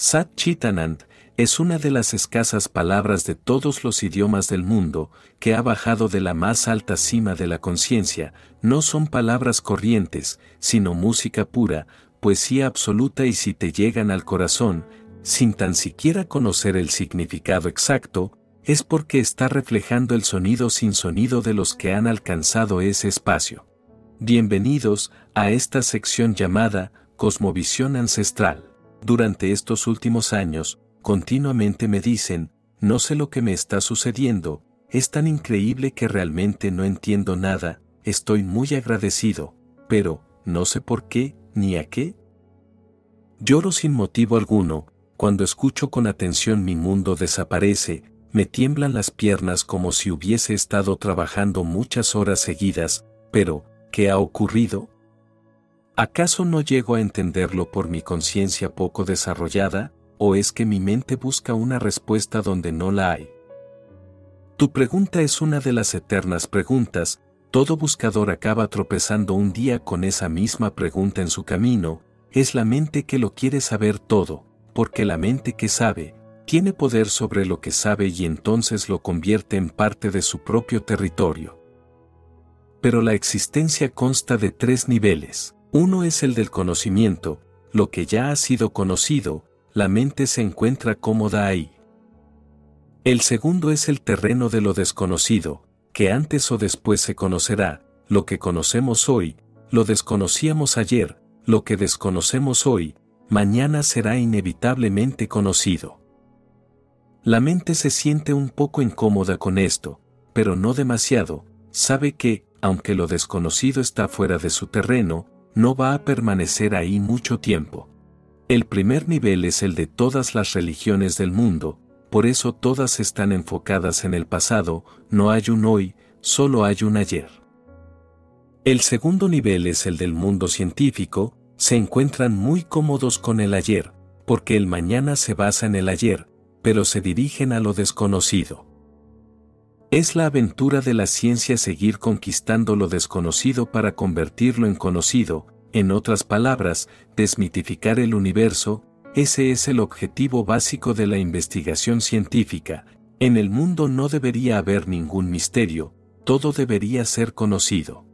Sat Chitanand es una de las escasas palabras de todos los idiomas del mundo que ha bajado de la más alta cima de la conciencia, no son palabras corrientes, sino música pura, poesía absoluta y si te llegan al corazón, sin tan siquiera conocer el significado exacto, es porque está reflejando el sonido sin sonido de los que han alcanzado ese espacio. Bienvenidos a esta sección llamada Cosmovisión Ancestral. Durante estos últimos años, continuamente me dicen, no sé lo que me está sucediendo, es tan increíble que realmente no entiendo nada, estoy muy agradecido, pero, no sé por qué, ni a qué. Lloro sin motivo alguno, cuando escucho con atención mi mundo desaparece, me tiemblan las piernas como si hubiese estado trabajando muchas horas seguidas, pero, ¿qué ha ocurrido? ¿Acaso no llego a entenderlo por mi conciencia poco desarrollada? o es que mi mente busca una respuesta donde no la hay? Tu pregunta es una de las eternas preguntas, todo buscador acaba tropezando un día con esa misma pregunta en su camino, es la mente que lo quiere saber todo, porque la mente que sabe, tiene poder sobre lo que sabe y entonces lo convierte en parte de su propio territorio. Pero la existencia consta de tres niveles. Uno es el del conocimiento, lo que ya ha sido conocido, la mente se encuentra cómoda ahí. El segundo es el terreno de lo desconocido, que antes o después se conocerá, lo que conocemos hoy, lo desconocíamos ayer, lo que desconocemos hoy, mañana será inevitablemente conocido. La mente se siente un poco incómoda con esto, pero no demasiado, sabe que, aunque lo desconocido está fuera de su terreno, no va a permanecer ahí mucho tiempo. El primer nivel es el de todas las religiones del mundo, por eso todas están enfocadas en el pasado, no hay un hoy, solo hay un ayer. El segundo nivel es el del mundo científico, se encuentran muy cómodos con el ayer, porque el mañana se basa en el ayer, pero se dirigen a lo desconocido. Es la aventura de la ciencia seguir conquistando lo desconocido para convertirlo en conocido, en otras palabras, desmitificar el universo, ese es el objetivo básico de la investigación científica. En el mundo no debería haber ningún misterio, todo debería ser conocido.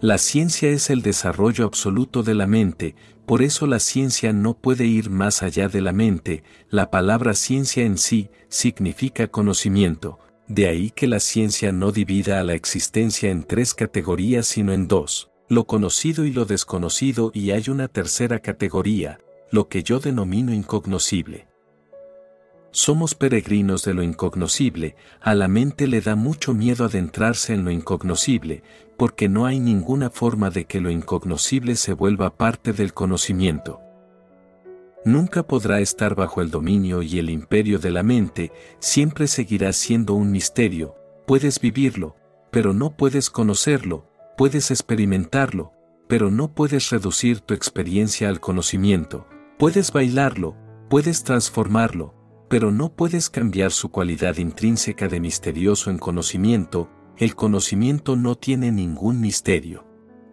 La ciencia es el desarrollo absoluto de la mente, por eso la ciencia no puede ir más allá de la mente, la palabra ciencia en sí significa conocimiento, de ahí que la ciencia no divida a la existencia en tres categorías sino en dos lo conocido y lo desconocido y hay una tercera categoría, lo que yo denomino incognoscible. Somos peregrinos de lo incognoscible, a la mente le da mucho miedo adentrarse en lo incognoscible, porque no hay ninguna forma de que lo incognoscible se vuelva parte del conocimiento. Nunca podrá estar bajo el dominio y el imperio de la mente, siempre seguirá siendo un misterio, puedes vivirlo, pero no puedes conocerlo, puedes experimentarlo, pero no puedes reducir tu experiencia al conocimiento, puedes bailarlo, puedes transformarlo, pero no puedes cambiar su cualidad intrínseca de misterioso en conocimiento, el conocimiento no tiene ningún misterio.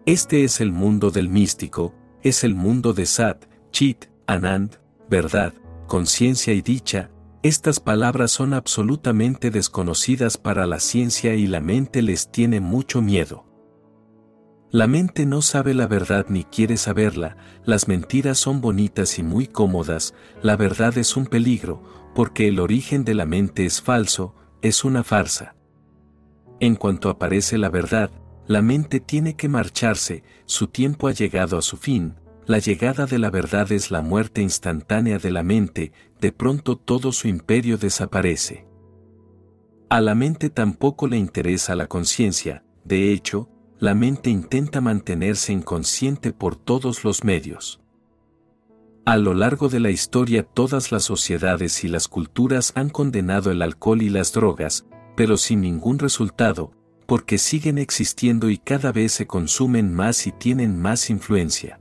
Este es el mundo del místico, es el mundo de Sat, Chit, Anand, verdad, conciencia y dicha, estas palabras son absolutamente desconocidas para la ciencia y la mente les tiene mucho miedo. La mente no sabe la verdad ni quiere saberla, las mentiras son bonitas y muy cómodas, la verdad es un peligro, porque el origen de la mente es falso, es una farsa. En cuanto aparece la verdad, la mente tiene que marcharse, su tiempo ha llegado a su fin, la llegada de la verdad es la muerte instantánea de la mente, de pronto todo su imperio desaparece. A la mente tampoco le interesa la conciencia, de hecho, la mente intenta mantenerse inconsciente por todos los medios. A lo largo de la historia todas las sociedades y las culturas han condenado el alcohol y las drogas, pero sin ningún resultado, porque siguen existiendo y cada vez se consumen más y tienen más influencia.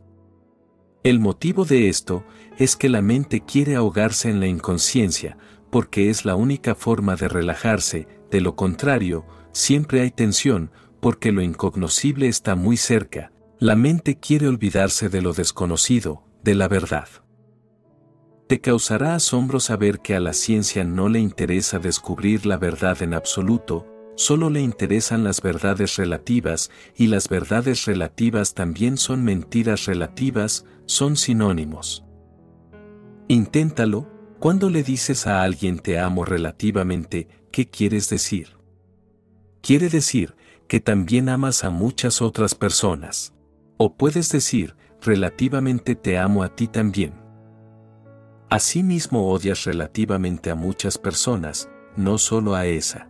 El motivo de esto es que la mente quiere ahogarse en la inconsciencia, porque es la única forma de relajarse, de lo contrario, siempre hay tensión, porque lo incognoscible está muy cerca, la mente quiere olvidarse de lo desconocido, de la verdad. Te causará asombro saber que a la ciencia no le interesa descubrir la verdad en absoluto, solo le interesan las verdades relativas, y las verdades relativas también son mentiras relativas, son sinónimos. Inténtalo, cuando le dices a alguien te amo relativamente, ¿qué quieres decir? Quiere decir que también amas a muchas otras personas. O puedes decir, relativamente te amo a ti también. Asimismo odias relativamente a muchas personas, no solo a esa.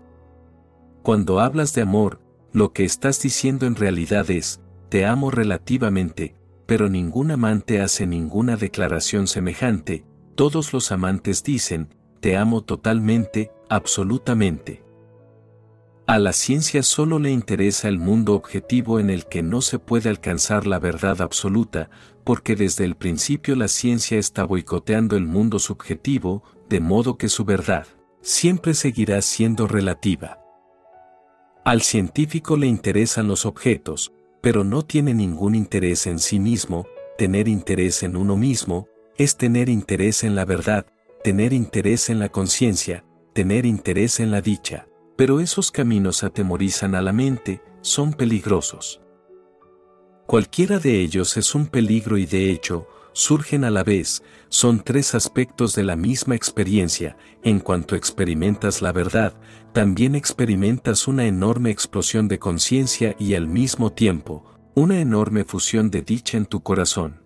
Cuando hablas de amor, lo que estás diciendo en realidad es, te amo relativamente, pero ningún amante hace ninguna declaración semejante, todos los amantes dicen, te amo totalmente, absolutamente. A la ciencia solo le interesa el mundo objetivo en el que no se puede alcanzar la verdad absoluta, porque desde el principio la ciencia está boicoteando el mundo subjetivo, de modo que su verdad siempre seguirá siendo relativa. Al científico le interesan los objetos, pero no tiene ningún interés en sí mismo, tener interés en uno mismo, es tener interés en la verdad, tener interés en la conciencia, tener interés en la dicha. Pero esos caminos atemorizan a la mente, son peligrosos. Cualquiera de ellos es un peligro y de hecho, surgen a la vez, son tres aspectos de la misma experiencia, en cuanto experimentas la verdad, también experimentas una enorme explosión de conciencia y al mismo tiempo, una enorme fusión de dicha en tu corazón.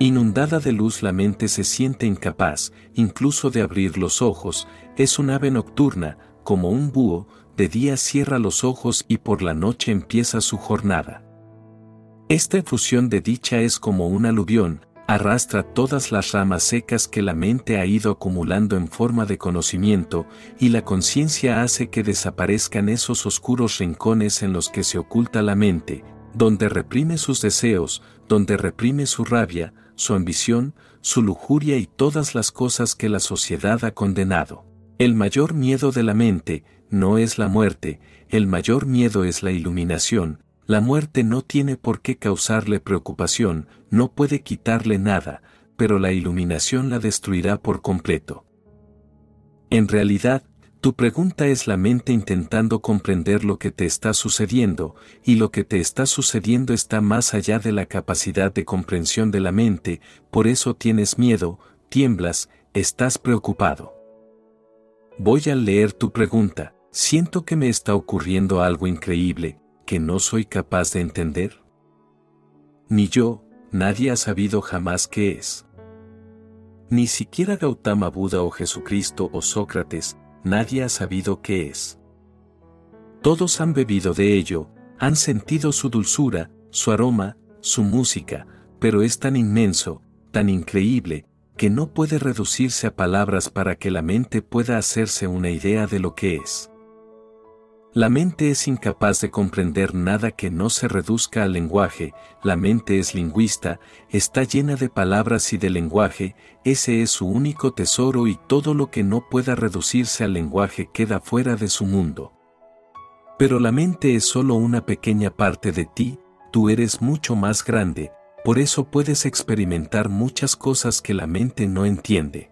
Inundada de luz la mente se siente incapaz, incluso de abrir los ojos, es un ave nocturna, como un búho, de día cierra los ojos y por la noche empieza su jornada. Esta efusión de dicha es como un aluvión, arrastra todas las ramas secas que la mente ha ido acumulando en forma de conocimiento, y la conciencia hace que desaparezcan esos oscuros rincones en los que se oculta la mente, donde reprime sus deseos, donde reprime su rabia, su ambición, su lujuria y todas las cosas que la sociedad ha condenado. El mayor miedo de la mente no es la muerte, el mayor miedo es la iluminación, la muerte no tiene por qué causarle preocupación, no puede quitarle nada, pero la iluminación la destruirá por completo. En realidad, tu pregunta es la mente intentando comprender lo que te está sucediendo, y lo que te está sucediendo está más allá de la capacidad de comprensión de la mente, por eso tienes miedo, tiemblas, estás preocupado. Voy a leer tu pregunta. Siento que me está ocurriendo algo increíble, que no soy capaz de entender. Ni yo, nadie ha sabido jamás qué es. Ni siquiera Gautama Buda o Jesucristo o Sócrates, nadie ha sabido qué es. Todos han bebido de ello, han sentido su dulzura, su aroma, su música, pero es tan inmenso, tan increíble, que no puede reducirse a palabras para que la mente pueda hacerse una idea de lo que es. La mente es incapaz de comprender nada que no se reduzca al lenguaje, la mente es lingüista, está llena de palabras y de lenguaje, ese es su único tesoro y todo lo que no pueda reducirse al lenguaje queda fuera de su mundo. Pero la mente es solo una pequeña parte de ti, tú eres mucho más grande, por eso puedes experimentar muchas cosas que la mente no entiende.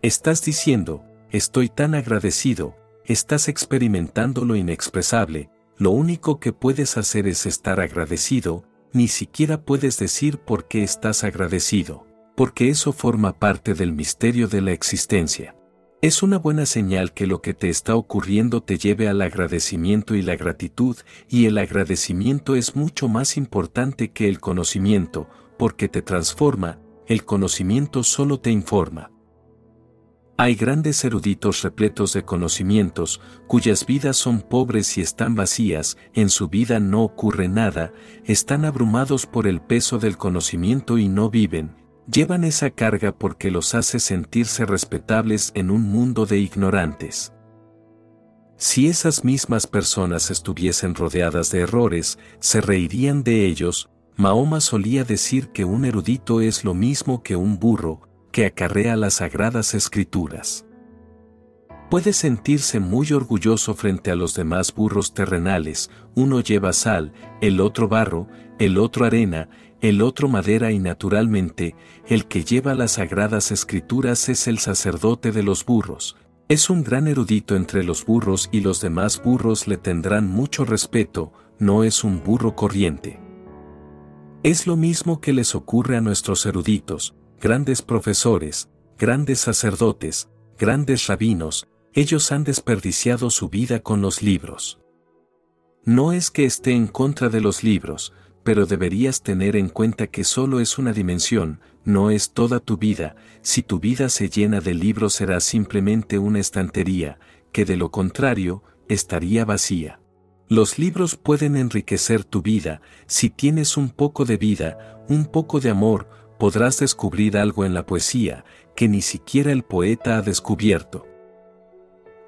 Estás diciendo, estoy tan agradecido, estás experimentando lo inexpresable, lo único que puedes hacer es estar agradecido, ni siquiera puedes decir por qué estás agradecido, porque eso forma parte del misterio de la existencia. Es una buena señal que lo que te está ocurriendo te lleve al agradecimiento y la gratitud, y el agradecimiento es mucho más importante que el conocimiento, porque te transforma, el conocimiento solo te informa. Hay grandes eruditos repletos de conocimientos, cuyas vidas son pobres y están vacías, en su vida no ocurre nada, están abrumados por el peso del conocimiento y no viven, llevan esa carga porque los hace sentirse respetables en un mundo de ignorantes. Si esas mismas personas estuviesen rodeadas de errores, se reirían de ellos, Mahoma solía decir que un erudito es lo mismo que un burro, que acarrea las sagradas escrituras. Puede sentirse muy orgulloso frente a los demás burros terrenales, uno lleva sal, el otro barro, el otro arena, el otro madera y naturalmente, el que lleva las sagradas escrituras es el sacerdote de los burros. Es un gran erudito entre los burros y los demás burros le tendrán mucho respeto, no es un burro corriente. Es lo mismo que les ocurre a nuestros eruditos, grandes profesores, grandes sacerdotes, grandes rabinos, ellos han desperdiciado su vida con los libros. No es que esté en contra de los libros, pero deberías tener en cuenta que solo es una dimensión, no es toda tu vida, si tu vida se llena de libros será simplemente una estantería, que de lo contrario, estaría vacía. Los libros pueden enriquecer tu vida, si tienes un poco de vida, un poco de amor, podrás descubrir algo en la poesía, que ni siquiera el poeta ha descubierto.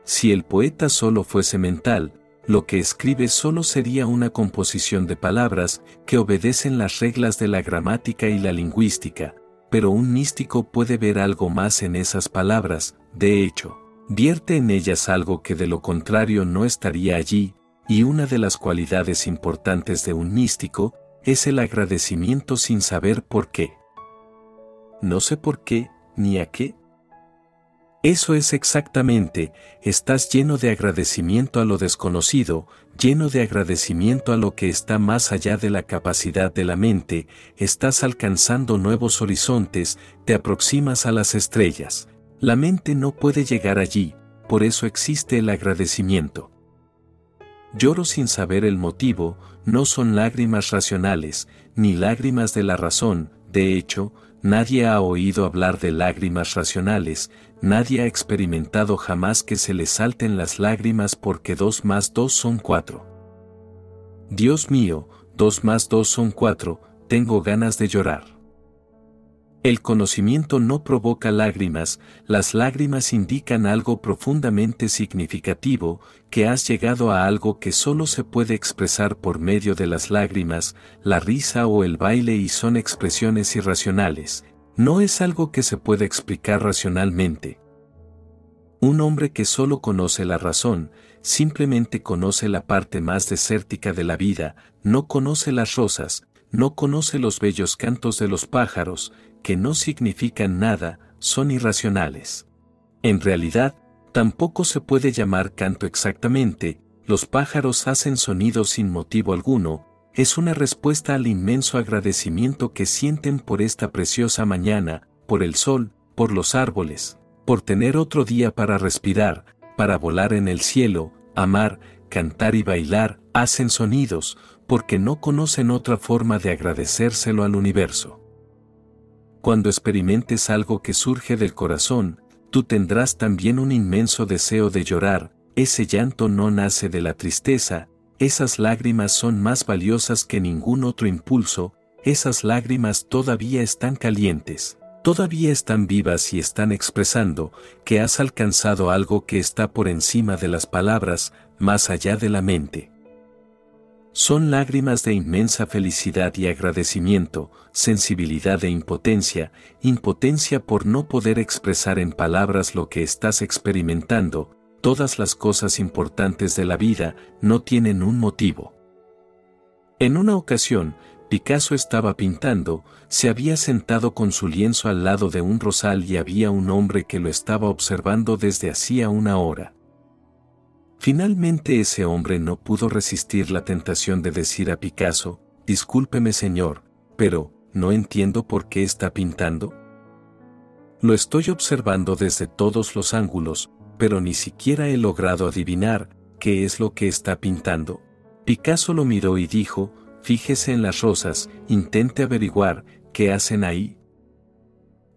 Si el poeta solo fuese mental, lo que escribe solo sería una composición de palabras que obedecen las reglas de la gramática y la lingüística, pero un místico puede ver algo más en esas palabras, de hecho, vierte en ellas algo que de lo contrario no estaría allí, y una de las cualidades importantes de un místico es el agradecimiento sin saber por qué. No sé por qué, ni a qué, eso es exactamente, estás lleno de agradecimiento a lo desconocido, lleno de agradecimiento a lo que está más allá de la capacidad de la mente, estás alcanzando nuevos horizontes, te aproximas a las estrellas. La mente no puede llegar allí, por eso existe el agradecimiento. Lloro sin saber el motivo, no son lágrimas racionales, ni lágrimas de la razón, de hecho, nadie ha oído hablar de lágrimas racionales, nadie ha experimentado jamás que se le salten las lágrimas porque dos más dos son cuatro. Dios mío, dos más dos son cuatro, tengo ganas de llorar. El conocimiento no provoca lágrimas, las lágrimas indican algo profundamente significativo, que has llegado a algo que solo se puede expresar por medio de las lágrimas, la risa o el baile y son expresiones irracionales, no es algo que se puede explicar racionalmente. Un hombre que solo conoce la razón, simplemente conoce la parte más desértica de la vida, no conoce las rosas, no conoce los bellos cantos de los pájaros, que no significan nada, son irracionales. En realidad, tampoco se puede llamar canto exactamente, los pájaros hacen sonidos sin motivo alguno, es una respuesta al inmenso agradecimiento que sienten por esta preciosa mañana, por el sol, por los árboles, por tener otro día para respirar, para volar en el cielo, amar, cantar y bailar, hacen sonidos, porque no conocen otra forma de agradecérselo al universo. Cuando experimentes algo que surge del corazón, tú tendrás también un inmenso deseo de llorar, ese llanto no nace de la tristeza, esas lágrimas son más valiosas que ningún otro impulso, esas lágrimas todavía están calientes, todavía están vivas y están expresando que has alcanzado algo que está por encima de las palabras, más allá de la mente. Son lágrimas de inmensa felicidad y agradecimiento, sensibilidad e impotencia, impotencia por no poder expresar en palabras lo que estás experimentando, todas las cosas importantes de la vida no tienen un motivo. En una ocasión, Picasso estaba pintando, se había sentado con su lienzo al lado de un rosal y había un hombre que lo estaba observando desde hacía una hora. Finalmente ese hombre no pudo resistir la tentación de decir a Picasso, discúlpeme señor, pero, ¿no entiendo por qué está pintando? Lo estoy observando desde todos los ángulos, pero ni siquiera he logrado adivinar qué es lo que está pintando. Picasso lo miró y dijo, fíjese en las rosas, intente averiguar qué hacen ahí.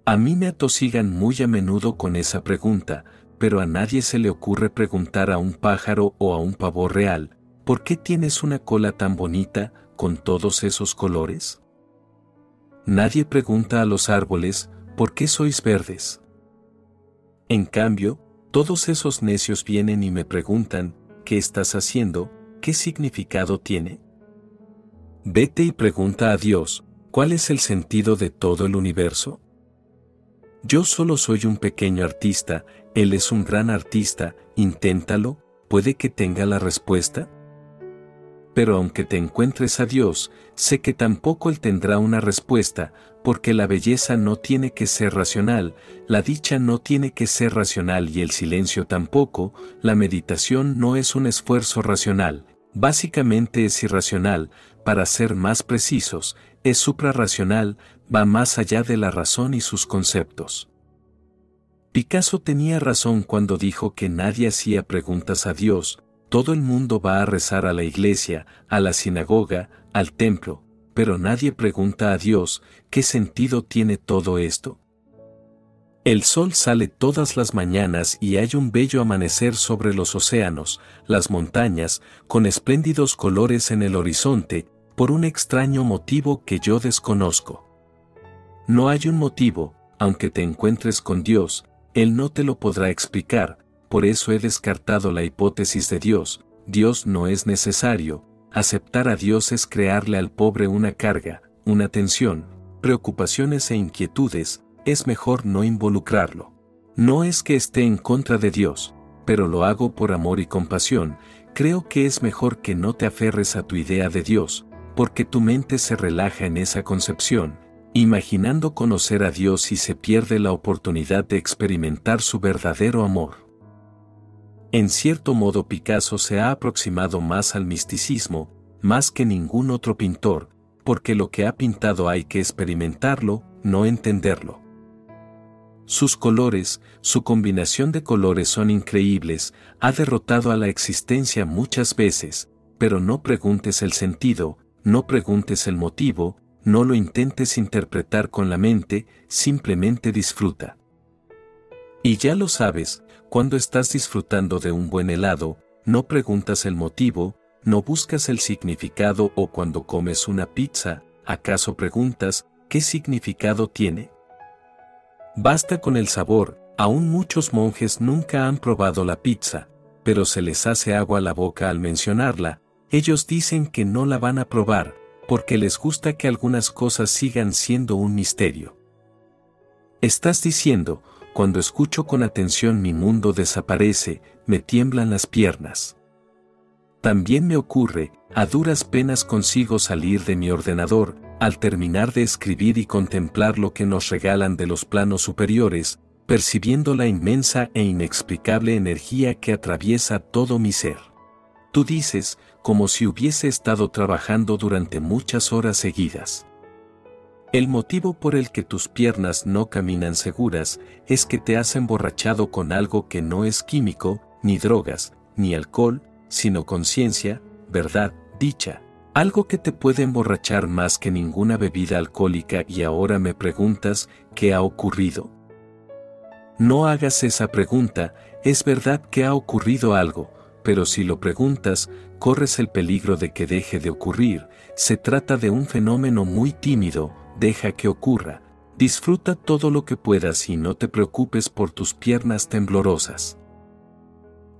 A mí me atosigan muy a menudo con esa pregunta, pero a nadie se le ocurre preguntar a un pájaro o a un pavor real, ¿por qué tienes una cola tan bonita, con todos esos colores? Nadie pregunta a los árboles, ¿por qué sois verdes? En cambio, todos esos necios vienen y me preguntan, ¿qué estás haciendo? ¿Qué significado tiene? Vete y pregunta a Dios, ¿cuál es el sentido de todo el universo? Yo solo soy un pequeño artista, él es un gran artista, inténtalo, puede que tenga la respuesta. pero aunque te encuentres a Dios, sé que tampoco Él tendrá una respuesta, porque la belleza no tiene que ser racional, la dicha no tiene que ser racional y el silencio tampoco, la meditación no es un esfuerzo racional, básicamente es irracional, para ser más precisos, es suprarracional, va más allá de la razón y sus conceptos. Picasso tenía razón cuando dijo que nadie hacía preguntas a Dios, todo el mundo va a rezar a la iglesia, a la sinagoga, al templo, pero nadie pregunta a Dios, ¿qué sentido tiene todo esto? El sol sale todas las mañanas y hay un bello amanecer sobre los océanos, las montañas, con espléndidos colores en el horizonte, por un extraño motivo que yo desconozco. No hay un motivo, aunque te encuentres con Dios, Él no te lo podrá explicar, por eso he descartado la hipótesis de Dios, Dios no es necesario, aceptar a Dios es crearle al pobre una carga, una tensión, preocupaciones e inquietudes, es mejor no involucrarlo. No es que esté en contra de Dios, pero lo hago por amor y compasión, creo que es mejor que no te aferres a tu idea de Dios, porque tu mente se relaja en esa concepción, imaginando conocer a Dios y se pierde la oportunidad de experimentar su verdadero amor. En cierto modo Picasso se ha aproximado más al misticismo, más que ningún otro pintor, porque lo que ha pintado hay que experimentarlo, no entenderlo. Sus colores, su combinación de colores son increíbles, ha derrotado a la existencia muchas veces, pero no preguntes el sentido, no preguntes el motivo, no lo intentes interpretar con la mente, simplemente disfruta. Y ya lo sabes, cuando estás disfrutando de un buen helado, no preguntas el motivo, no buscas el significado o cuando comes una pizza, ¿acaso preguntas qué significado tiene? Basta con el sabor, aún muchos monjes nunca han probado la pizza, pero se les hace agua la boca al mencionarla, ellos dicen que no la van a probar, porque les gusta que algunas cosas sigan siendo un misterio. Estás diciendo, cuando escucho con atención mi mundo desaparece, me tiemblan las piernas. También me ocurre, a duras penas consigo salir de mi ordenador, al terminar de escribir y contemplar lo que nos regalan de los planos superiores, percibiendo la inmensa e inexplicable energía que atraviesa todo mi ser. Tú dices, como si hubiese estado trabajando durante muchas horas seguidas. El motivo por el que tus piernas no caminan seguras es que te has emborrachado con algo que no es químico, ni drogas, ni alcohol, sino conciencia, verdad, dicha. Algo que te puede emborrachar más que ninguna bebida alcohólica y ahora me preguntas, ¿qué ha ocurrido? No hagas esa pregunta, es verdad que ha ocurrido algo, pero si lo preguntas, corres el peligro de que deje de ocurrir, se trata de un fenómeno muy tímido, deja que ocurra, disfruta todo lo que puedas y no te preocupes por tus piernas temblorosas.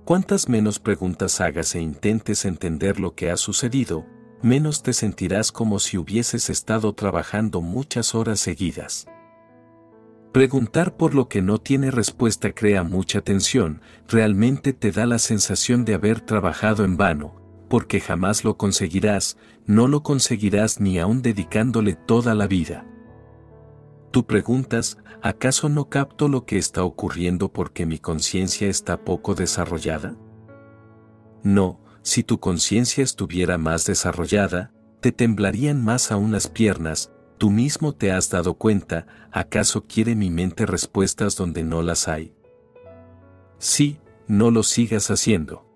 Cuantas menos preguntas hagas e intentes entender lo que ha sucedido, menos te sentirás como si hubieses estado trabajando muchas horas seguidas. Preguntar por lo que no tiene respuesta crea mucha tensión, realmente te da la sensación de haber trabajado en vano, porque jamás lo conseguirás, no lo conseguirás ni aun dedicándole toda la vida. Tú preguntas, ¿acaso no capto lo que está ocurriendo porque mi conciencia está poco desarrollada? No, si tu conciencia estuviera más desarrollada, te temblarían más aún las piernas, Tú mismo te has dado cuenta, ¿acaso quiere mi mente respuestas donde no las hay? Sí, no lo sigas haciendo.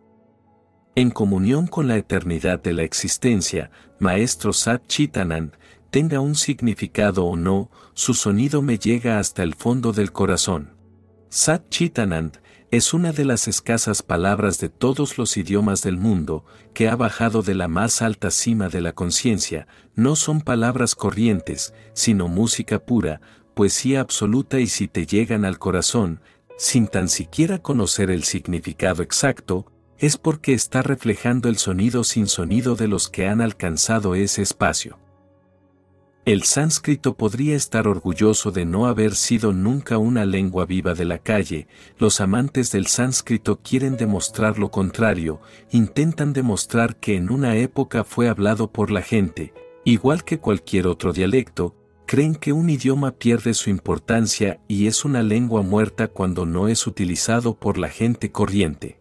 En comunión con la eternidad de la existencia, Maestro Sat Chitanand, tenga un significado o no, su sonido me llega hasta el fondo del corazón. Sat Chitanand, es una de las escasas palabras de todos los idiomas del mundo que ha bajado de la más alta cima de la conciencia, no son palabras corrientes, sino música pura, poesía absoluta y si te llegan al corazón, sin tan siquiera conocer el significado exacto, es porque está reflejando el sonido sin sonido de los que han alcanzado ese espacio. El sánscrito podría estar orgulloso de no haber sido nunca una lengua viva de la calle, los amantes del sánscrito quieren demostrar lo contrario, intentan demostrar que en una época fue hablado por la gente, igual que cualquier otro dialecto, creen que un idioma pierde su importancia y es una lengua muerta cuando no es utilizado por la gente corriente.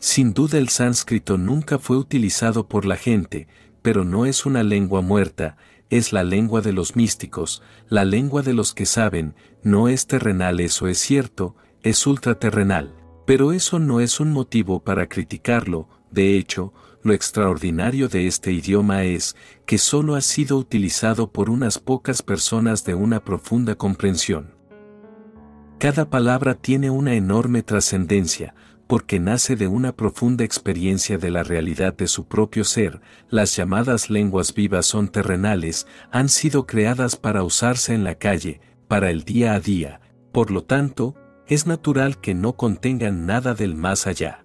Sin duda el sánscrito nunca fue utilizado por la gente, pero no es una lengua muerta, es la lengua de los místicos, la lengua de los que saben, no es terrenal, eso es cierto, es ultraterrenal. Pero eso no es un motivo para criticarlo, de hecho, lo extraordinario de este idioma es que solo ha sido utilizado por unas pocas personas de una profunda comprensión. Cada palabra tiene una enorme trascendencia, porque nace de una profunda experiencia de la realidad de su propio ser, las llamadas lenguas vivas son terrenales, han sido creadas para usarse en la calle, para el día a día, por lo tanto, es natural que no contengan nada del más allá.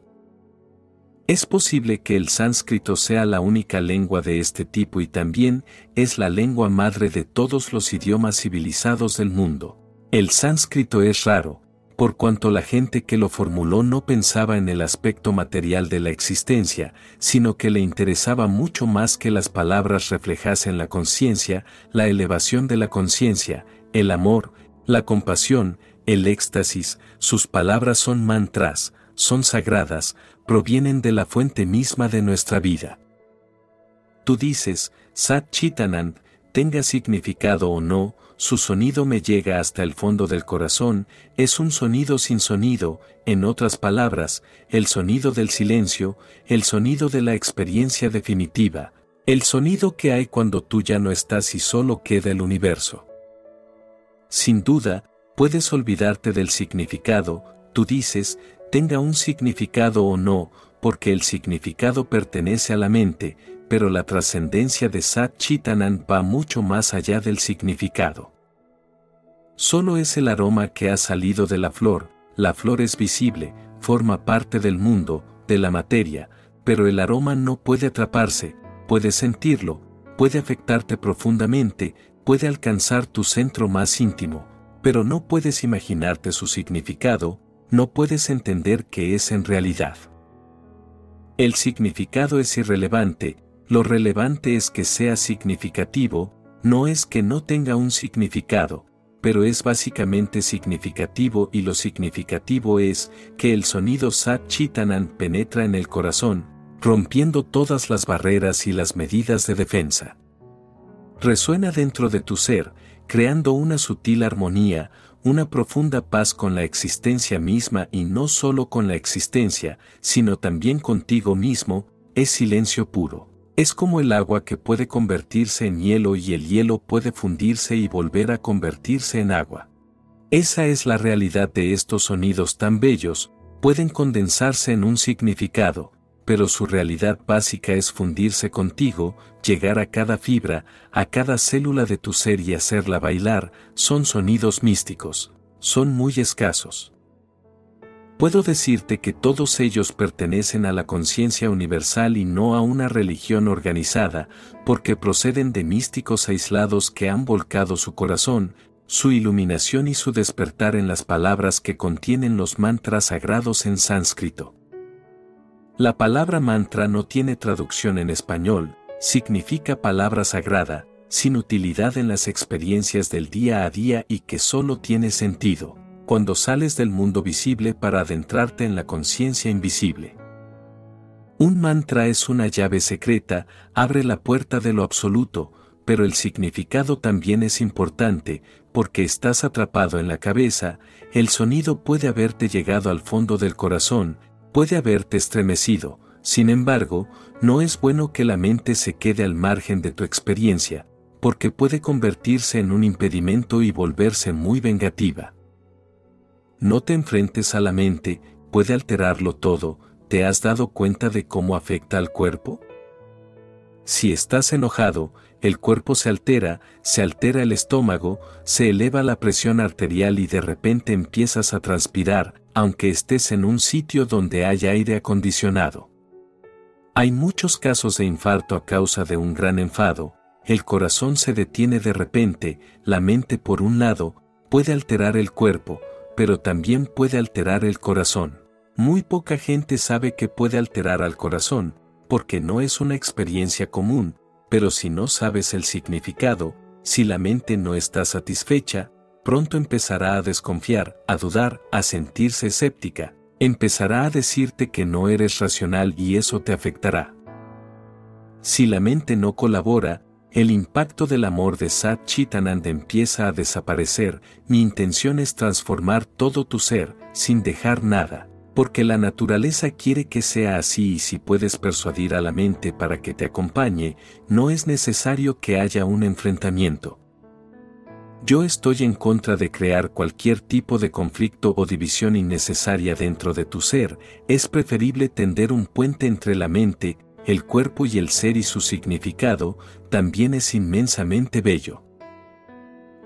Es posible que el sánscrito sea la única lengua de este tipo y también es la lengua madre de todos los idiomas civilizados del mundo. El sánscrito es raro, por cuanto la gente que lo formuló no pensaba en el aspecto material de la existencia, sino que le interesaba mucho más que las palabras reflejasen la conciencia, la elevación de la conciencia, el amor, la compasión, el éxtasis, sus palabras son mantras, son sagradas, provienen de la fuente misma de nuestra vida. Tú dices, Sat Chitanand, tenga significado o no, su sonido me llega hasta el fondo del corazón, es un sonido sin sonido, en otras palabras, el sonido del silencio, el sonido de la experiencia definitiva, el sonido que hay cuando tú ya no estás y solo queda el universo. Sin duda, puedes olvidarte del significado, tú dices, tenga un significado o no, porque el significado pertenece a la mente, pero la trascendencia de Sat Chitanand va mucho más allá del significado. Solo es el aroma que ha salido de la flor, la flor es visible, forma parte del mundo, de la materia, pero el aroma no puede atraparse, puede sentirlo, puede afectarte profundamente, puede alcanzar tu centro más íntimo, pero no puedes imaginarte su significado, no puedes entender qué es en realidad. El significado es irrelevante, lo relevante es que sea significativo, no es que no tenga un significado, pero es básicamente significativo y lo significativo es que el sonido Sat Chitanan penetra en el corazón, rompiendo todas las barreras y las medidas de defensa. Resuena dentro de tu ser, creando una sutil armonía, una profunda paz con la existencia misma y no solo con la existencia, sino también contigo mismo, es silencio puro. Es como el agua que puede convertirse en hielo y el hielo puede fundirse y volver a convertirse en agua. Esa es la realidad de estos sonidos tan bellos, pueden condensarse en un significado, pero su realidad básica es fundirse contigo, llegar a cada fibra, a cada célula de tu ser y hacerla bailar, son sonidos místicos, son muy escasos. Puedo decirte que todos ellos pertenecen a la conciencia universal y no a una religión organizada, porque proceden de místicos aislados que han volcado su corazón, su iluminación y su despertar en las palabras que contienen los mantras sagrados en sánscrito. La palabra mantra no tiene traducción en español, significa palabra sagrada, sin utilidad en las experiencias del día a día y que solo tiene sentido cuando sales del mundo visible para adentrarte en la conciencia invisible. Un mantra es una llave secreta, abre la puerta de lo absoluto, pero el significado también es importante, porque estás atrapado en la cabeza, el sonido puede haberte llegado al fondo del corazón, puede haberte estremecido, sin embargo, no es bueno que la mente se quede al margen de tu experiencia, porque puede convertirse en un impedimento y volverse muy vengativa. No te enfrentes a la mente, puede alterarlo todo, ¿te has dado cuenta de cómo afecta al cuerpo? Si estás enojado, el cuerpo se altera, se altera el estómago, se eleva la presión arterial y de repente empiezas a transpirar, aunque estés en un sitio donde haya aire acondicionado. Hay muchos casos de infarto a causa de un gran enfado, el corazón se detiene de repente, la mente por un lado, puede alterar el cuerpo, pero también puede alterar el corazón. Muy poca gente sabe que puede alterar al corazón, porque no es una experiencia común, pero si no sabes el significado, si la mente no está satisfecha, pronto empezará a desconfiar, a dudar, a sentirse escéptica, empezará a decirte que no eres racional y eso te afectará. Si la mente no colabora, el impacto del amor de Sat Chitanand empieza a desaparecer, mi intención es transformar todo tu ser, sin dejar nada, porque la naturaleza quiere que sea así y si puedes persuadir a la mente para que te acompañe, no es necesario que haya un enfrentamiento. Yo estoy en contra de crear cualquier tipo de conflicto o división innecesaria dentro de tu ser, es preferible tender un puente entre la mente, el cuerpo y el ser y su significado, también es inmensamente bello.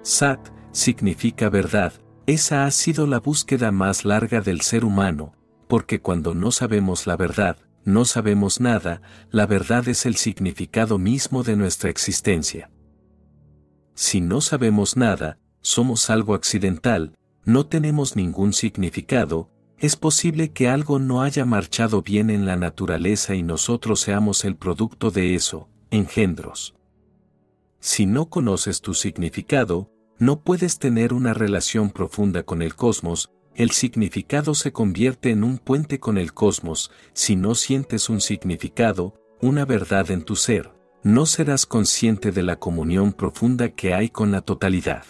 Sat significa verdad, esa ha sido la búsqueda más larga del ser humano, porque cuando no sabemos la verdad, no sabemos nada, la verdad es el significado mismo de nuestra existencia. Si no sabemos nada, somos algo accidental, no tenemos ningún significado, es posible que algo no haya marchado bien en la naturaleza y nosotros seamos el producto de eso, engendros. Si no conoces tu significado, no puedes tener una relación profunda con el cosmos, el significado se convierte en un puente con el cosmos, si no sientes un significado, una verdad en tu ser, no serás consciente de la comunión profunda que hay con la totalidad.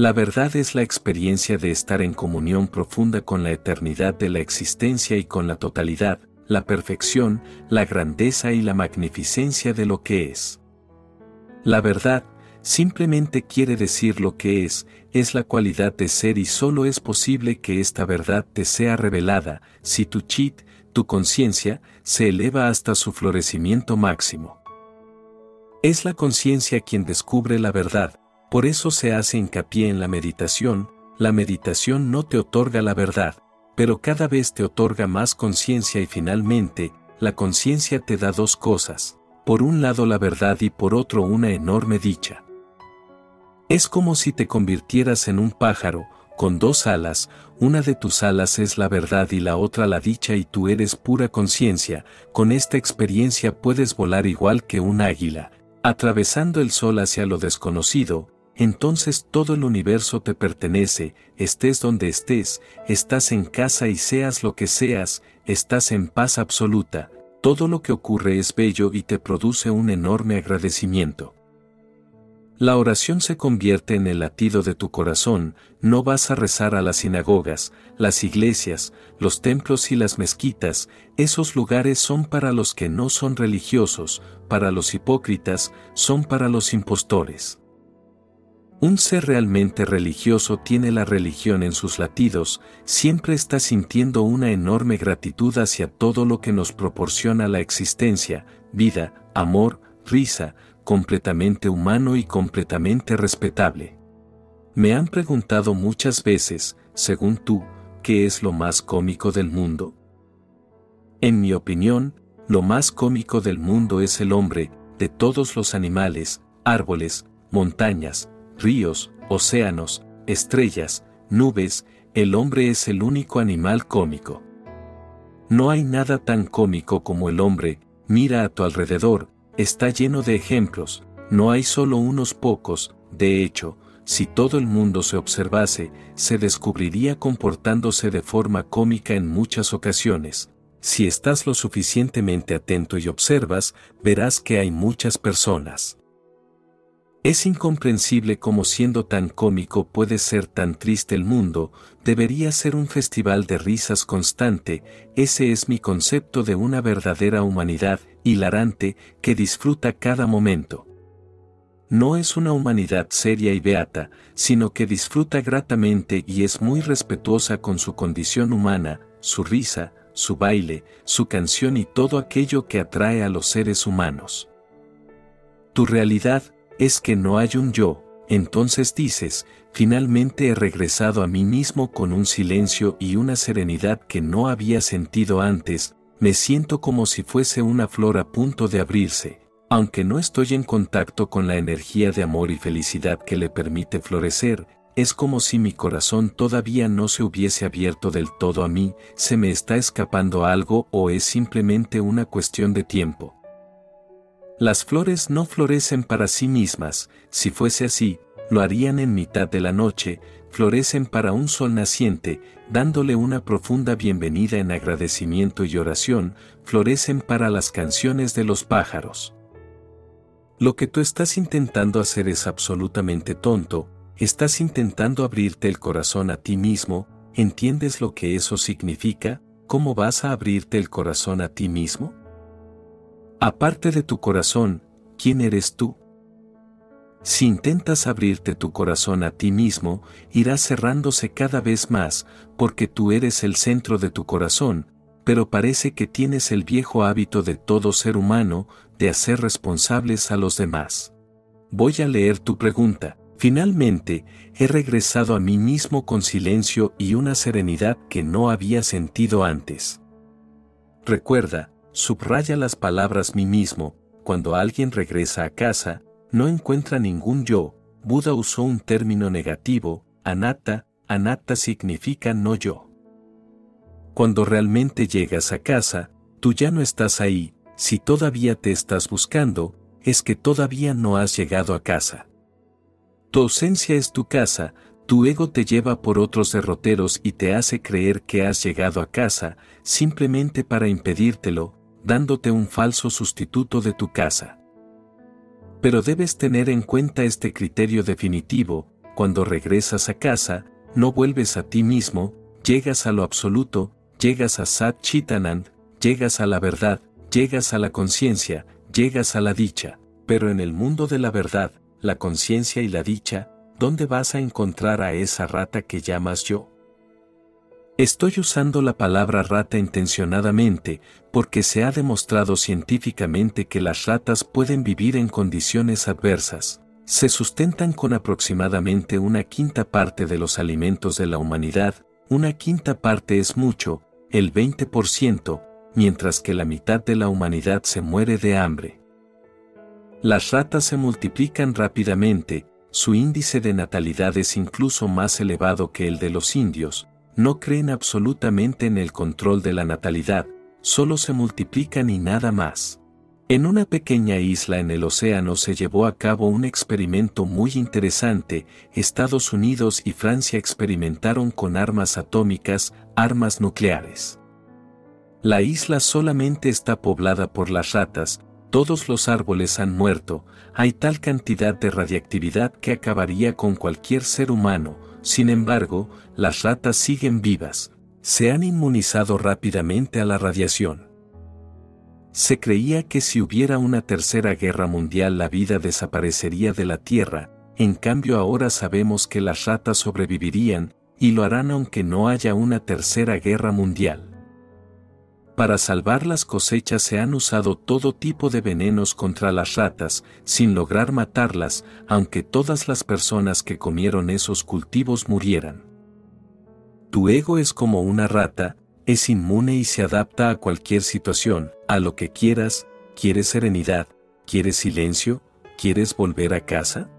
La verdad es la experiencia de estar en comunión profunda con la eternidad de la existencia y con la totalidad, la perfección, la grandeza y la magnificencia de lo que es. La verdad, simplemente quiere decir lo que es, es la cualidad de ser y solo es posible que esta verdad te sea revelada si tu chit, tu conciencia, se eleva hasta su florecimiento máximo. Es la conciencia quien descubre la verdad, por eso se hace hincapié en la meditación, la meditación no te otorga la verdad, pero cada vez te otorga más conciencia y finalmente, la conciencia te da dos cosas, por un lado la verdad y por otro una enorme dicha. Es como si te convirtieras en un pájaro, con dos alas, una de tus alas es la verdad y la otra la dicha y tú eres pura conciencia, con esta experiencia puedes volar igual que un águila, atravesando el sol hacia lo desconocido, entonces todo el universo te pertenece, estés donde estés, estás en casa y seas lo que seas, estás en paz absoluta, todo lo que ocurre es bello y te produce un enorme agradecimiento. La oración se convierte en el latido de tu corazón, no vas a rezar a las sinagogas, las iglesias, los templos y las mezquitas, esos lugares son para los que no son religiosos, para los hipócritas, son para los impostores. Un ser realmente religioso tiene la religión en sus latidos, siempre está sintiendo una enorme gratitud hacia todo lo que nos proporciona la existencia, vida, amor, risa, completamente humano y completamente respetable. Me han preguntado muchas veces, según tú, ¿qué es lo más cómico del mundo? En mi opinión, lo más cómico del mundo es el hombre, de todos los animales, árboles, montañas, ríos, océanos, estrellas, nubes, el hombre es el único animal cómico. No hay nada tan cómico como el hombre, mira a tu alrededor, está lleno de ejemplos, no hay solo unos pocos, de hecho, si todo el mundo se observase, se descubriría comportándose de forma cómica en muchas ocasiones. Si estás lo suficientemente atento y observas, verás que hay muchas personas. Es incomprensible cómo siendo tan cómico puede ser tan triste el mundo, debería ser un festival de risas constante, ese es mi concepto de una verdadera humanidad, hilarante, que disfruta cada momento. No es una humanidad seria y beata, sino que disfruta gratamente y es muy respetuosa con su condición humana, su risa, su baile, su canción y todo aquello que atrae a los seres humanos. Tu realidad, es que no hay un yo, entonces dices, finalmente he regresado a mí mismo con un silencio y una serenidad que no había sentido antes, me siento como si fuese una flor a punto de abrirse, Aunque no estoy en contacto con la energía de amor y felicidad que le permite florecer, es como si mi corazón todavía no se hubiese abierto del todo a mí, se me está escapando algo o es simplemente una cuestión de tiempo. Las flores no florecen para sí mismas, si fuese así, lo harían en mitad de la noche, florecen para un sol naciente, dándole una profunda bienvenida en agradecimiento y oración, florecen para las canciones de los pájaros. Lo que tú estás intentando hacer es absolutamente tonto, estás intentando abrirte el corazón a ti mismo, ¿entiendes lo que eso significa? ¿Cómo vas a abrirte el corazón a ti mismo? Aparte de tu corazón, ¿quién eres tú? Si intentas abrirte tu corazón a ti mismo, irá cerrándose cada vez más, porque tú eres el centro de tu corazón, pero parece que tienes el viejo hábito de todo ser humano, de hacer responsables a los demás. Voy a leer tu pregunta. Finalmente, he regresado a mí mismo con silencio y una serenidad que no había sentido antes. Recuerda, Subraya las palabras mí mismo, cuando alguien regresa a casa, no encuentra ningún yo, Buda usó un término negativo, anatta, anatta significa no yo. Cuando realmente llegas a casa, tú ya no estás ahí, si todavía te estás buscando, es que todavía no has llegado a casa. Tu ausencia es tu casa, tu ego te lleva por otros derroteros y te hace creer que has llegado a casa, simplemente para impedírtelo, dándote un falso sustituto de tu casa. Pero debes tener en cuenta este criterio definitivo, cuando regresas a casa, no vuelves a ti mismo, llegas a lo absoluto, llegas a Sat Chitanand, llegas a la verdad, llegas a la conciencia, llegas a la dicha, pero en el mundo de la verdad, la conciencia y la dicha, ¿dónde vas a encontrar a esa rata que llamas yo? Estoy usando la palabra rata intencionadamente, porque se ha demostrado científicamente que las ratas pueden vivir en condiciones adversas. Se sustentan con aproximadamente una quinta parte de los alimentos de la humanidad, una quinta parte es mucho, el 20%, mientras que la mitad de la humanidad se muere de hambre. Las ratas se multiplican rápidamente, su índice de natalidad es incluso más elevado que el de los indios, no creen absolutamente en el control de la natalidad, solo se multiplican y nada más. En una pequeña isla en el océano se llevó a cabo un experimento muy interesante, Estados Unidos y Francia experimentaron con armas atómicas, armas nucleares. La isla solamente está poblada por las ratas, todos los árboles han muerto, hay tal cantidad de radiactividad que acabaría con cualquier ser humano, sin embargo, las ratas siguen vivas, se han inmunizado rápidamente a la radiación. Se creía que si hubiera una tercera guerra mundial la vida desaparecería de la Tierra, en cambio ahora sabemos que las ratas sobrevivirían, y lo harán aunque no haya una tercera guerra mundial. Para salvar las cosechas se han usado todo tipo de venenos contra las ratas, sin lograr matarlas, aunque todas las personas que comieron esos cultivos murieran. Tu ego es como una rata, es inmune y se adapta a cualquier situación, a lo que quieras, quieres serenidad, quieres silencio, quieres volver a casa.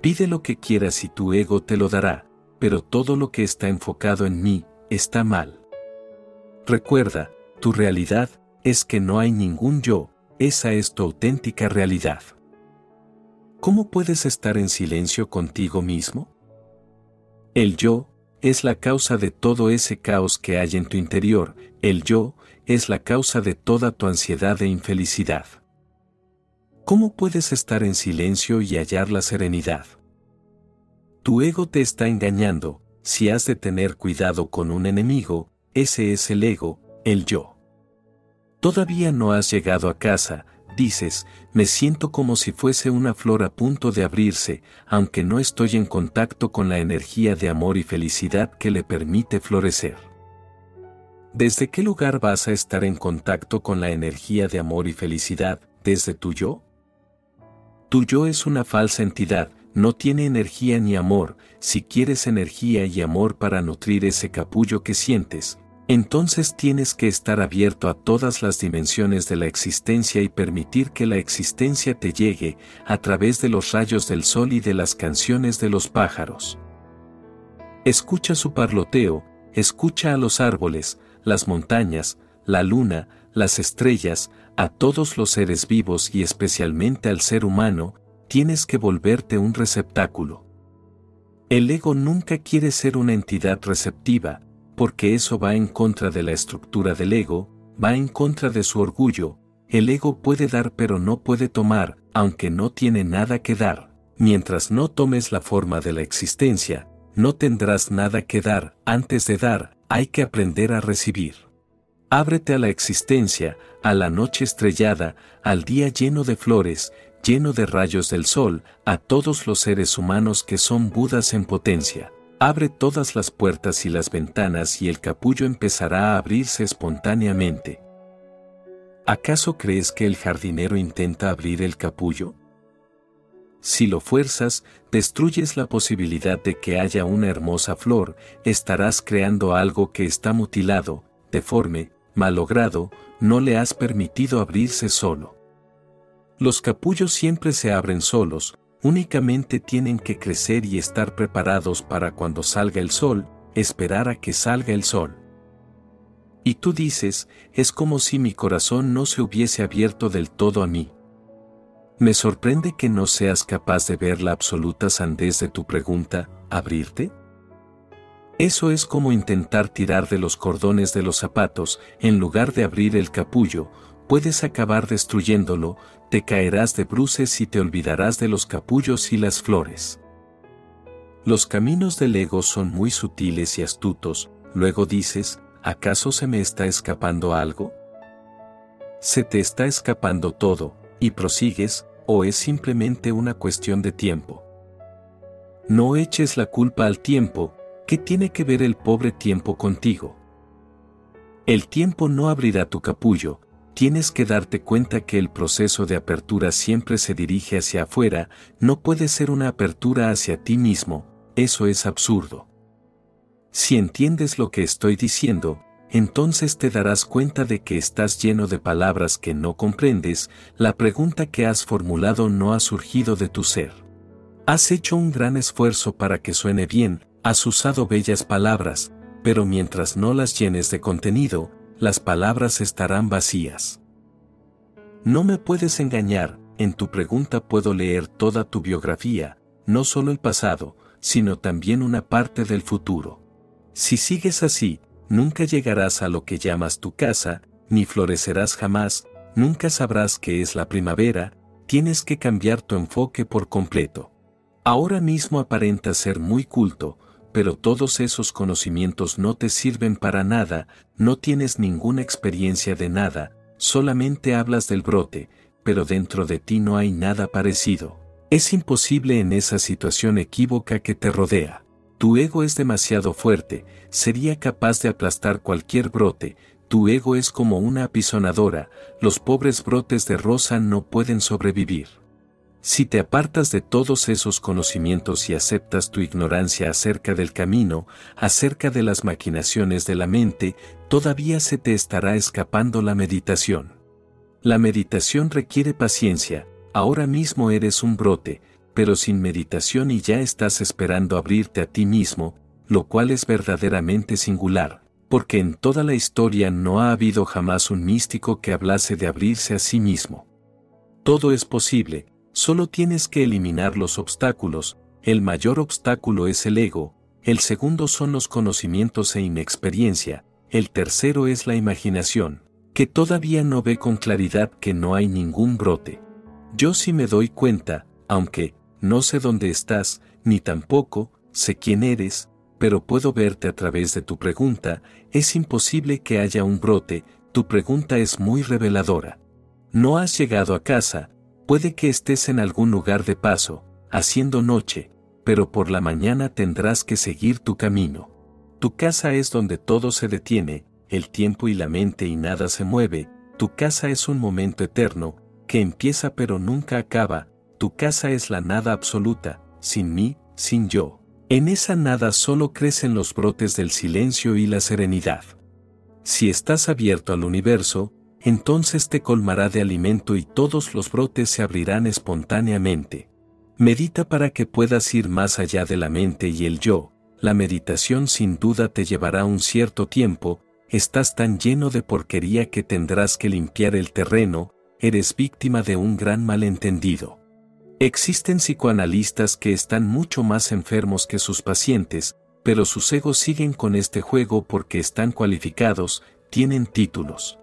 Pide lo que quieras y tu ego te lo dará, pero todo lo que está enfocado en mí, está mal. Recuerda, tu realidad es que no hay ningún yo, esa es tu auténtica realidad. ¿Cómo puedes estar en silencio contigo mismo? El yo es la causa de todo ese caos que hay en tu interior, el yo es la causa de toda tu ansiedad e infelicidad. ¿Cómo puedes estar en silencio y hallar la serenidad? Tu ego te está engañando, si has de tener cuidado con un enemigo, ese es el ego, el yo. Todavía no has llegado a casa, dices, me siento como si fuese una flor a punto de abrirse, aunque no estoy en contacto con la energía de amor y felicidad que le permite florecer. ¿Desde qué lugar vas a estar en contacto con la energía de amor y felicidad? ¿Desde tu yo? Tu yo es una falsa entidad, no tiene energía ni amor, si quieres energía y amor para nutrir ese capullo que sientes, entonces tienes que estar abierto a todas las dimensiones de la existencia y permitir que la existencia te llegue a través de los rayos del sol y de las canciones de los pájaros. Escucha su parloteo, escucha a los árboles, las montañas, la luna, las estrellas, a todos los seres vivos y especialmente al ser humano, tienes que volverte un receptáculo. El ego nunca quiere ser una entidad receptiva, porque eso va en contra de la estructura del ego, va en contra de su orgullo, el ego puede dar pero no puede tomar, aunque no tiene nada que dar. Mientras no tomes la forma de la existencia, no tendrás nada que dar, antes de dar, hay que aprender a recibir. Ábrete a la existencia, a la noche estrellada, al día lleno de flores, lleno de rayos del sol, a todos los seres humanos que son Budas en potencia. Abre todas las puertas y las ventanas y el capullo empezará a abrirse espontáneamente. ¿Acaso crees que el jardinero intenta abrir el capullo? Si lo fuerzas, destruyes la posibilidad de que haya una hermosa flor, estarás creando algo que está mutilado, deforme, malogrado, no le has permitido abrirse solo. Los capullos siempre se abren solos, únicamente tienen que crecer y estar preparados para cuando salga el sol, esperar a que salga el sol. Y tú dices, es como si mi corazón no se hubiese abierto del todo a mí. Me sorprende que no seas capaz de ver la absoluta sandez de tu pregunta, ¿abrirte? Eso es como intentar tirar de los cordones de los zapatos, en lugar de abrir el capullo, puedes acabar destruyéndolo, te caerás de bruces y te olvidarás de los capullos y las flores. Los caminos del ego son muy sutiles y astutos, luego dices, ¿acaso se me está escapando algo? Se te está escapando todo, y prosigues, o es simplemente una cuestión de tiempo. No eches la culpa al tiempo, ¿qué tiene que ver el pobre tiempo contigo? El tiempo no abrirá tu capullo, tienes que darte cuenta que el proceso de apertura siempre se dirige hacia afuera, no puede ser una apertura hacia ti mismo, eso es absurdo. Si entiendes lo que estoy diciendo, entonces te darás cuenta de que estás lleno de palabras que no comprendes, la pregunta que has formulado no ha surgido de tu ser. Has hecho un gran esfuerzo para que suene bien, has usado bellas palabras, pero mientras no las llenes de contenido, las palabras estarán vacías. No me puedes engañar, en tu pregunta puedo leer toda tu biografía, no solo el pasado, sino también una parte del futuro. Si sigues así, nunca llegarás a lo que llamas tu casa, ni florecerás jamás, nunca sabrás qué es la primavera, tienes que cambiar tu enfoque por completo. Ahora mismo aparentas ser muy culto, pero todos esos conocimientos no te sirven para nada, no tienes ninguna experiencia de nada, solamente hablas del brote, pero dentro de ti no hay nada parecido. Es imposible en esa situación equívoca que te rodea. Tu ego es demasiado fuerte, sería capaz de aplastar cualquier brote, tu ego es como una apisonadora, los pobres brotes de rosa no pueden sobrevivir. Si te apartas de todos esos conocimientos y aceptas tu ignorancia acerca del camino, acerca de las maquinaciones de la mente, todavía se te estará escapando la meditación. La meditación requiere paciencia, ahora mismo eres un brote, pero sin meditación y ya estás esperando abrirte a ti mismo, lo cual es verdaderamente singular, porque en toda la historia no ha habido jamás un místico que hablase de abrirse a sí mismo. Todo es posible, Solo tienes que eliminar los obstáculos, el mayor obstáculo es el ego, el segundo son los conocimientos e inexperiencia, el tercero es la imaginación, que todavía no ve con claridad que no hay ningún brote. Yo sí me doy cuenta, aunque, no sé dónde estás, ni tampoco, sé quién eres, pero puedo verte a través de tu pregunta, es imposible que haya un brote, tu pregunta es muy reveladora. No has llegado a casa, Puede que estés en algún lugar de paso, haciendo noche, pero por la mañana tendrás que seguir tu camino. Tu casa es donde todo se detiene, el tiempo y la mente y nada se mueve, tu casa es un momento eterno, que empieza pero nunca acaba, tu casa es la nada absoluta, sin mí, sin yo. En esa nada solo crecen los brotes del silencio y la serenidad. Si estás abierto al universo, entonces te colmará de alimento y todos los brotes se abrirán espontáneamente. Medita para que puedas ir más allá de la mente y el yo. La meditación sin duda te llevará un cierto tiempo, estás tan lleno de porquería que tendrás que limpiar el terreno, eres víctima de un gran malentendido. Existen psicoanalistas que están mucho más enfermos que sus pacientes, pero sus egos siguen con este juego porque están cualificados, tienen títulos.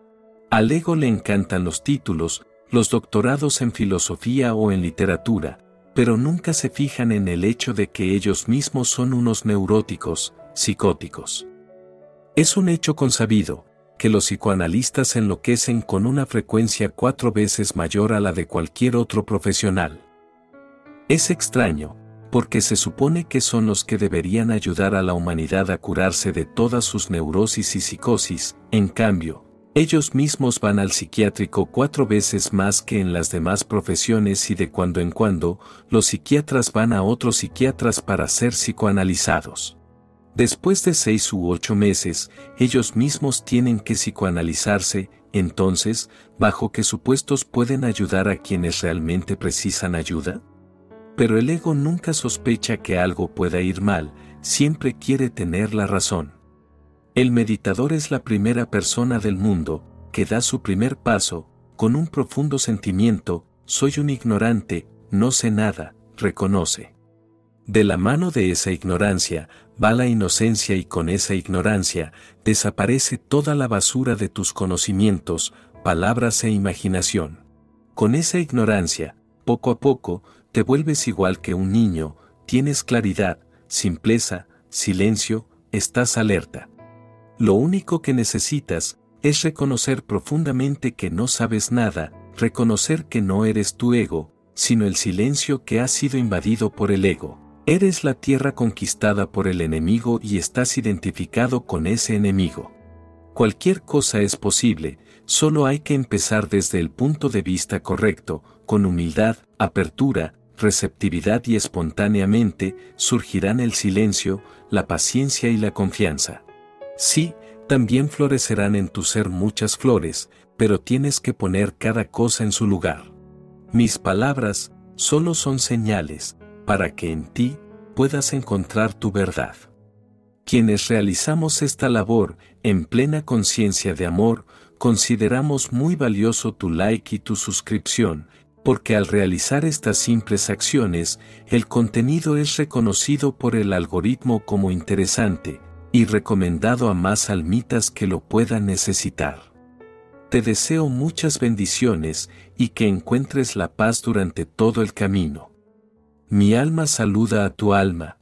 Al ego le encantan los títulos, los doctorados en filosofía o en literatura, pero nunca se fijan en el hecho de que ellos mismos son unos neuróticos, psicóticos. Es un hecho consabido, que los psicoanalistas enloquecen con una frecuencia cuatro veces mayor a la de cualquier otro profesional. Es extraño, porque se supone que son los que deberían ayudar a la humanidad a curarse de todas sus neurosis y psicosis, en cambio, ellos mismos van al psiquiátrico cuatro veces más que en las demás profesiones y de cuando en cuando, los psiquiatras van a otros psiquiatras para ser psicoanalizados. Después de seis u ocho meses, ellos mismos tienen que psicoanalizarse, entonces, ¿bajo qué supuestos pueden ayudar a quienes realmente precisan ayuda? Pero el ego nunca sospecha que algo pueda ir mal, siempre quiere tener la razón. El meditador es la primera persona del mundo, que da su primer paso, con un profundo sentimiento, soy un ignorante, no sé nada, reconoce. De la mano de esa ignorancia, va la inocencia y con esa ignorancia, desaparece toda la basura de tus conocimientos, palabras e imaginación. Con esa ignorancia, poco a poco, te vuelves igual que un niño, tienes claridad, simpleza, silencio, estás alerta. Lo único que necesitas es reconocer profundamente que no sabes nada, reconocer que no eres tu ego, sino el silencio que ha sido invadido por el ego. Eres la tierra conquistada por el enemigo y estás identificado con ese enemigo. Cualquier cosa es posible, solo hay que empezar desde el punto de vista correcto, con humildad, apertura, receptividad y espontáneamente surgirán el silencio, la paciencia y la confianza. Sí, también florecerán en tu ser muchas flores, pero tienes que poner cada cosa en su lugar. Mis palabras solo son señales, para que en ti puedas encontrar tu verdad. Quienes realizamos esta labor en plena conciencia de amor, consideramos muy valioso tu like y tu suscripción, porque al realizar estas simples acciones, el contenido es reconocido por el algoritmo como interesante y recomendado a más almitas que lo puedan necesitar. Te deseo muchas bendiciones y que encuentres la paz durante todo el camino. Mi alma saluda a tu alma,